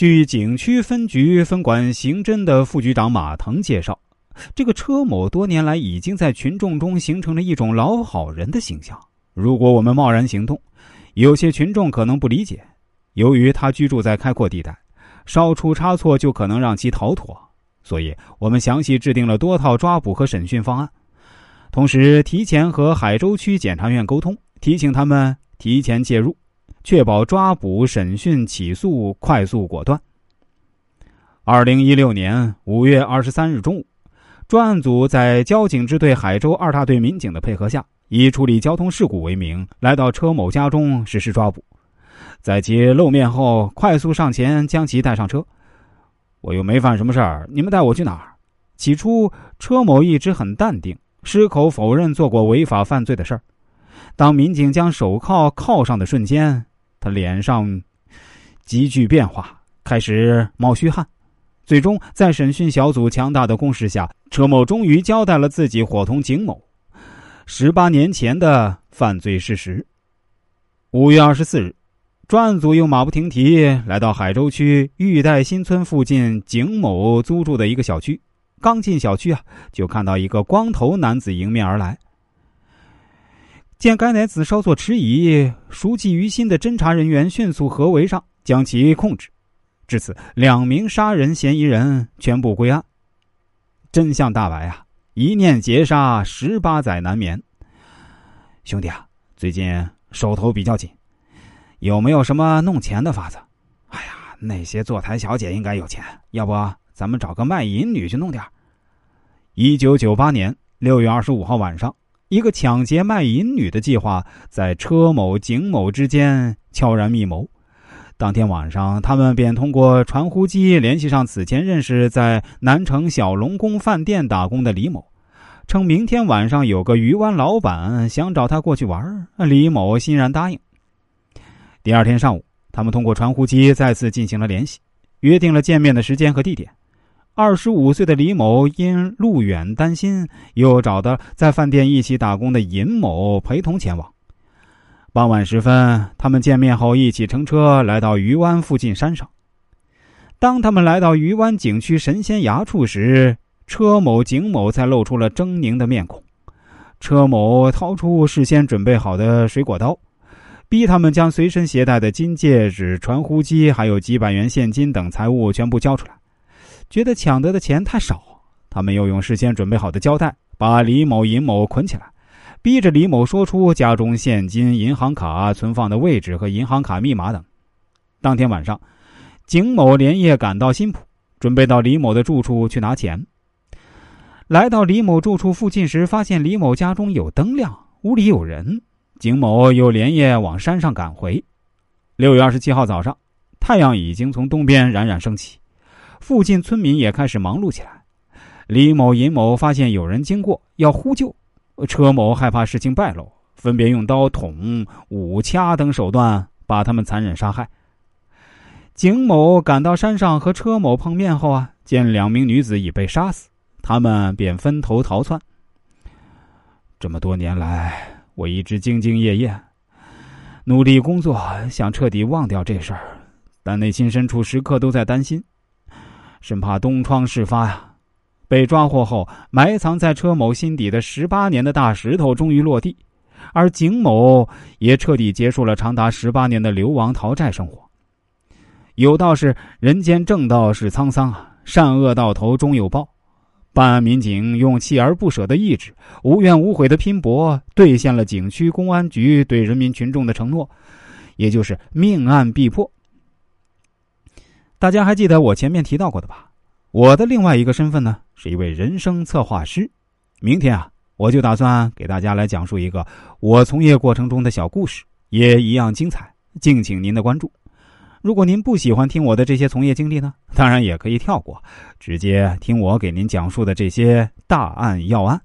据景区分局分管刑侦的副局长马腾介绍，这个车某多年来已经在群众中形成了一种老好人的形象。如果我们贸然行动，有些群众可能不理解。由于他居住在开阔地带，稍出差错就可能让其逃脱，所以我们详细制定了多套抓捕和审讯方案，同时提前和海州区检察院沟通，提醒他们提前介入。确保抓捕、审讯、起诉快速果断。二零一六年五月二十三日中午，专案组在交警支队海州二大队民警的配合下，以处理交通事故为名，来到车某家中实施抓捕。在其露面后，快速上前将其带上车。我又没犯什么事儿，你们带我去哪儿？起初，车某一直很淡定，矢口否认做过违法犯罪的事儿。当民警将手铐铐上的瞬间，他脸上急剧变化，开始冒虚汗。最终，在审讯小组强大的攻势下，车某终于交代了自己伙同景某十八年前的犯罪事实。五月二十四日，专案组又马不停蹄来到海州区玉带新村附近景某租住的一个小区。刚进小区啊，就看到一个光头男子迎面而来。见该男子稍作迟疑，熟记于心的侦查人员迅速合围上，将其控制。至此，两名杀人嫌疑人全部归案。真相大白啊！一念劫杀，十八载难眠。兄弟啊，最近手头比较紧，有没有什么弄钱的法子？哎呀，那些坐台小姐应该有钱，要不咱们找个卖淫女去弄点一九九八年六月二十五号晚上。一个抢劫卖淫女的计划在车某、景某之间悄然密谋。当天晚上，他们便通过传呼机联系上此前认识在南城小龙宫饭店打工的李某，称明天晚上有个鱼湾老板想找他过去玩。李某欣然答应。第二天上午，他们通过传呼机再次进行了联系，约定了见面的时间和地点。二十五岁的李某因路远担心，又找到在饭店一起打工的尹某陪同前往。傍晚时分，他们见面后一起乘车来到鱼湾附近山上。当他们来到鱼湾景区神仙崖处时，车某、景某才露出了狰狞的面孔。车某掏出事先准备好的水果刀，逼他们将随身携带的金戒指、传呼机，还有几百元现金等财物全部交出来。觉得抢得的钱太少，他们又用事先准备好的胶带把李某、尹某捆起来，逼着李某说出家中现金、银行卡存放的位置和银行卡密码等。当天晚上，景某连夜赶到新浦，准备到李某的住处去拿钱。来到李某住处附近时，发现李某家中有灯亮，屋里有人。景某又连夜往山上赶回。六月二十七号早上，太阳已经从东边冉冉升起。附近村民也开始忙碌起来。李某、尹某发现有人经过，要呼救。车某害怕事情败露，分别用刀捅、舞、掐等手段把他们残忍杀害。景某赶到山上和车某碰面后啊，见两名女子已被杀死，他们便分头逃窜。这么多年来，我一直兢兢业业，努力工作，想彻底忘掉这事儿，但内心深处时刻都在担心。生怕东窗事发呀！被抓获后，埋藏在车某心底的十八年的大石头终于落地，而景某也彻底结束了长达十八年的流亡逃债生活。有道是：“人间正道是沧桑啊，善恶到头终有报。”办案民警用锲而不舍的意志、无怨无悔的拼搏，兑现了景区公安局对人民群众的承诺，也就是命案必破。大家还记得我前面提到过的吧？我的另外一个身份呢，是一位人生策划师。明天啊，我就打算给大家来讲述一个我从业过程中的小故事，也一样精彩。敬请您的关注。如果您不喜欢听我的这些从业经历呢，当然也可以跳过，直接听我给您讲述的这些大案要案。